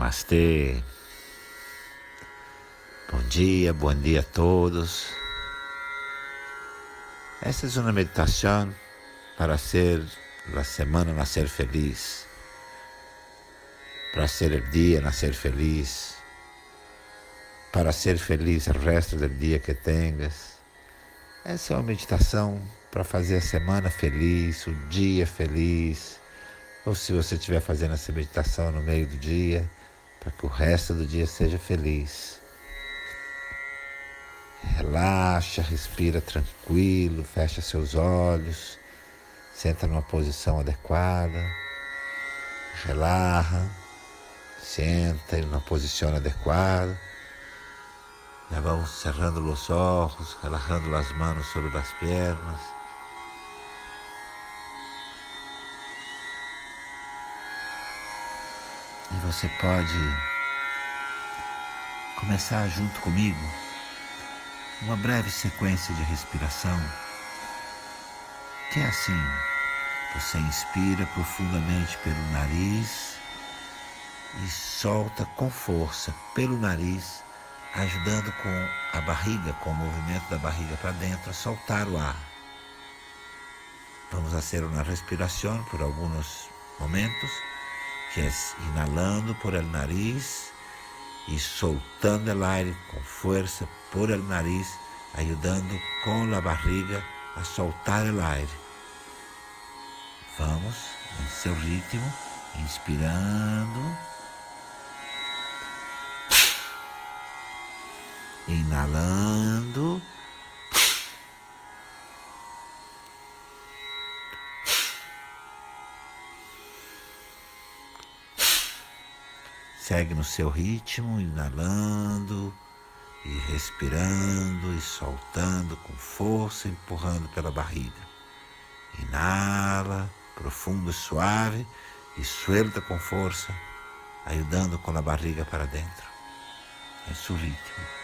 Namastê. Bom dia, bom dia a todos. Esta é uma meditação para ser a semana nascer feliz, para ser o dia nascer feliz, para ser feliz o resto do dia que tenhas. Essa é uma meditação para fazer a semana feliz, o dia feliz. Ou se você estiver fazendo essa meditação no meio do dia, para que o resto do dia seja feliz. Relaxa, respira tranquilo, fecha seus olhos, senta numa posição adequada, relaxa, senta em uma posição adequada. Já vamos cerrando os olhos, relaxando as mãos sobre as pernas. E você pode começar junto comigo uma breve sequência de respiração, que é assim: você inspira profundamente pelo nariz e solta com força pelo nariz, ajudando com a barriga, com o movimento da barriga para dentro, a soltar o ar. Vamos fazer uma respiração por alguns momentos, que inalando por el nariz e soltando o ar com força por el nariz, ajudando com a barriga a soltar o ar. Vamos em seu ritmo, inspirando, inalando. Segue no seu ritmo, inalando e respirando e soltando com força, empurrando pela barriga. Inala, profundo, suave e suelta com força, ajudando com a barriga para dentro, em seu ritmo.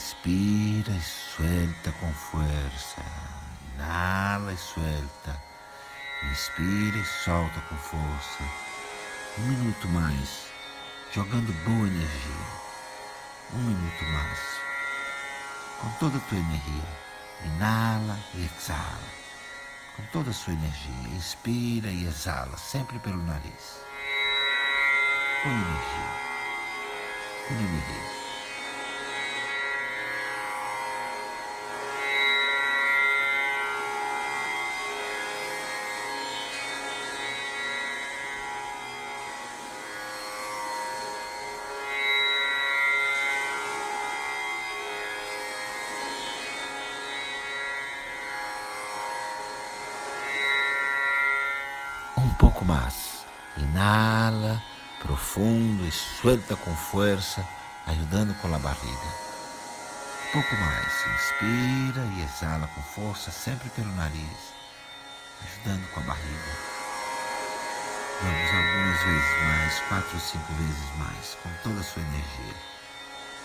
Inspira e suelta com força. Inala e suelta. Inspira e solta com força. Um minuto mais, jogando boa energia. Um minuto mais. Com toda a tua energia. Inala e exala. Com toda a sua energia. Inspira e exala, sempre pelo nariz. Com energia. Com energia. Pouco mais. Inala profundo e suelta com força, ajudando com a barriga. Um pouco mais. Inspira e exala com força, sempre pelo nariz, ajudando com a barriga. Vamos algumas vezes mais, quatro ou cinco vezes mais, com toda a sua energia.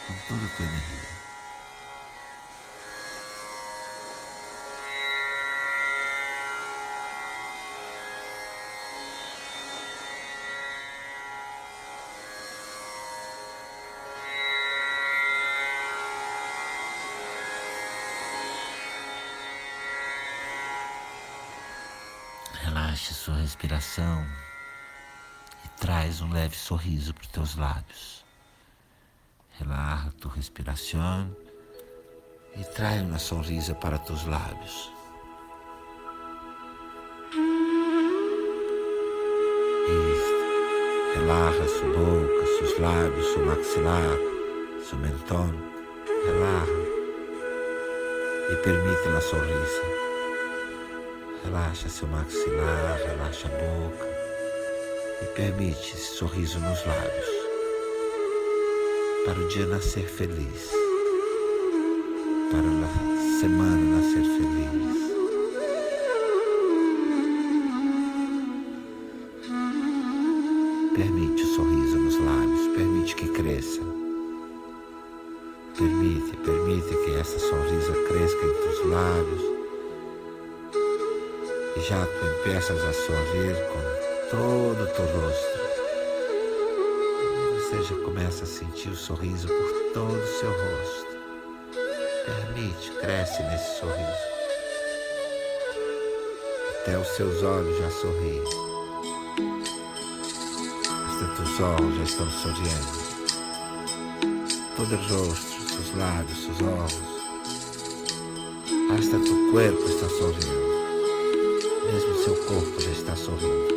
Com toda a tua energia. Relaxe sua respiração e traz um leve sorriso para os teus lábios. Relaxa tua respiração e traz uma sorrisa para teus lábios. Isso. Relaxa sua boca, seus lábios, seu maxilar, seu mentón. Relaxa e permite uma sorrisa. Relaxa seu maxilar, relaxa a boca e permite esse sorriso nos lábios para o dia nascer feliz, para a semana nascer feliz. Permite. O sorriso nos lábios, permite que cresça. Permite, permite que essa sorriso cresça em teus lábios. Já tu empeças a sorrir com todo o teu rosto. Você já começa a sentir o sorriso por todo o seu rosto. Permite, cresce nesse sorriso. Até os seus olhos já sorriem. Até teus olhos já estão sorrindo. Todo o rosto, seus lábios, seus olhos. Hasta tu corpo está sorrindo. Mesmo seu corpo já está sorrindo.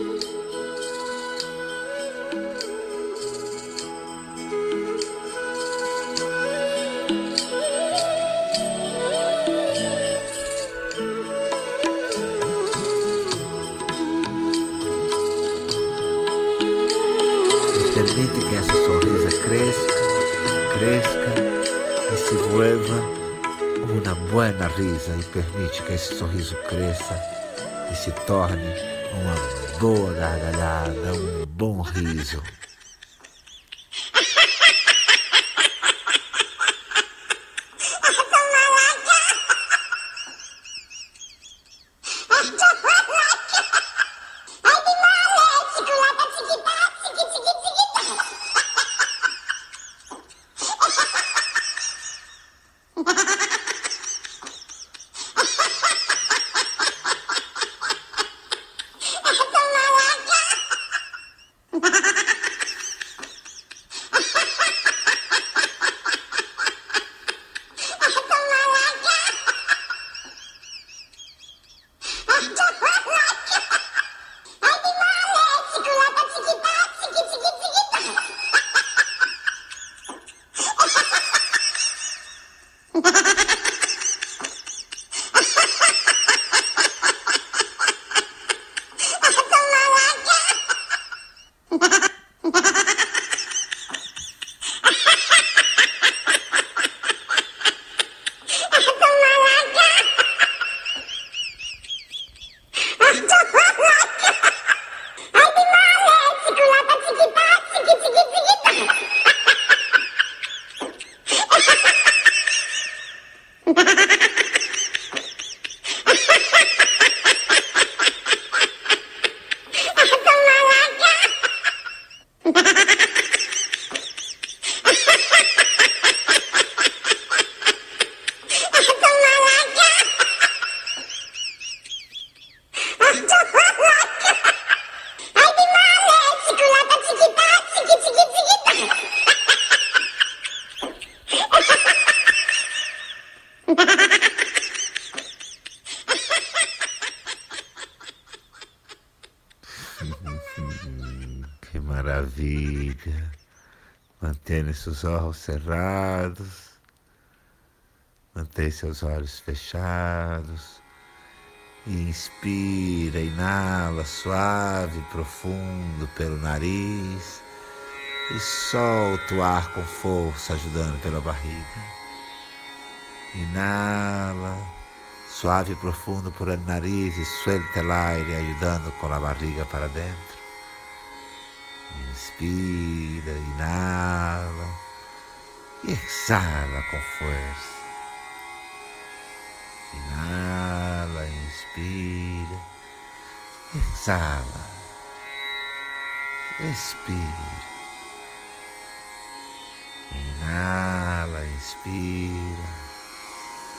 Permite que essa sorriso cresça, cresça e se vuelva uma boa risa e permite que esse sorriso cresça e se torne uma boa gargalhada, um bom riso. Maravilha! Mantenha seus olhos cerrados, mantenha seus olhos fechados. Inspira, inala suave, profundo pelo nariz e solta o ar com força, ajudando pela barriga. Inala, suave e profundo por el nariz e suelta o aire, ajudando com a barriga para dentro. Inspira, inala e exala com força. Inala, inspira, exala, expira. Inala, inspira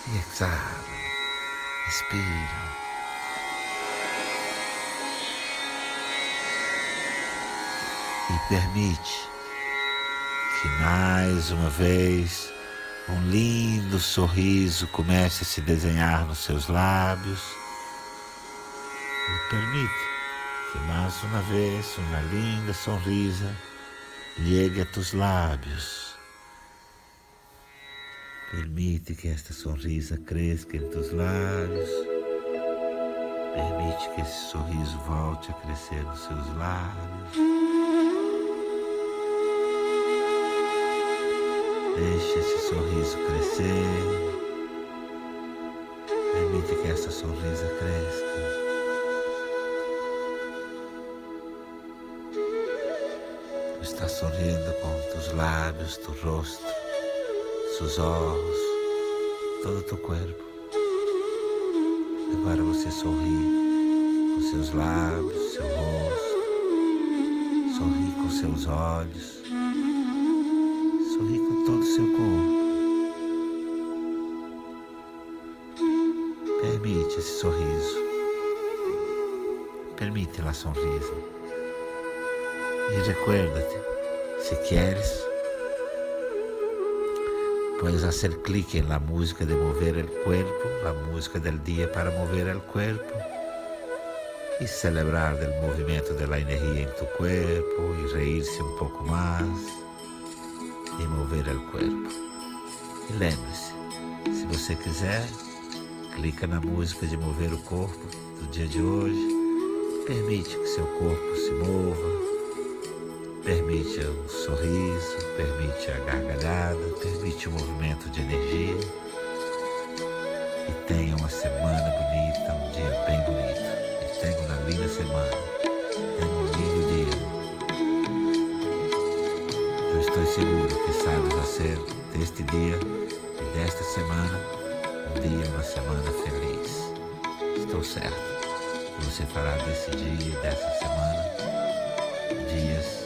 e exala, expira. E permite que mais uma vez um lindo sorriso comece a se desenhar nos seus lábios. E permite que mais uma vez uma linda sonrisa llegue a tus lábios. Permite que esta sonrisa cresça em tus lábios. Permite que esse sorriso volte a crescer nos seus lábios. Deixe esse sorriso crescer. Permite que essa sorrisa cresça. está sorrindo com tus lábios, tu rosto, seus olhos, todo tu corpo. Agora você sorri com seus lábios, seu rosto, sorri com seus olhos, todo o seu corpo. Permite esse sorriso. Permite la sonrisa. E recuérdate, se queres, puedes hacer clic en la música de mover el cuerpo, la música del día para mover el cuerpo y celebrar del movimiento de la energía en tu cuerpo y reírse un poco más y mover el cuerpo. E lembre-se, se você quiser, clica na música de mover o corpo do dia de hoje, permite que seu corpo se mova, permite o sorriso, permite a gargalhada, permite o movimento de energia e tenha uma semana bonita, um dia bem bonito. E tenha uma linda semana, estou seguro que sabes fazer deste dia e desta semana um dia, uma semana feliz. Estou certo. Você fará desse dia e dessa semana dias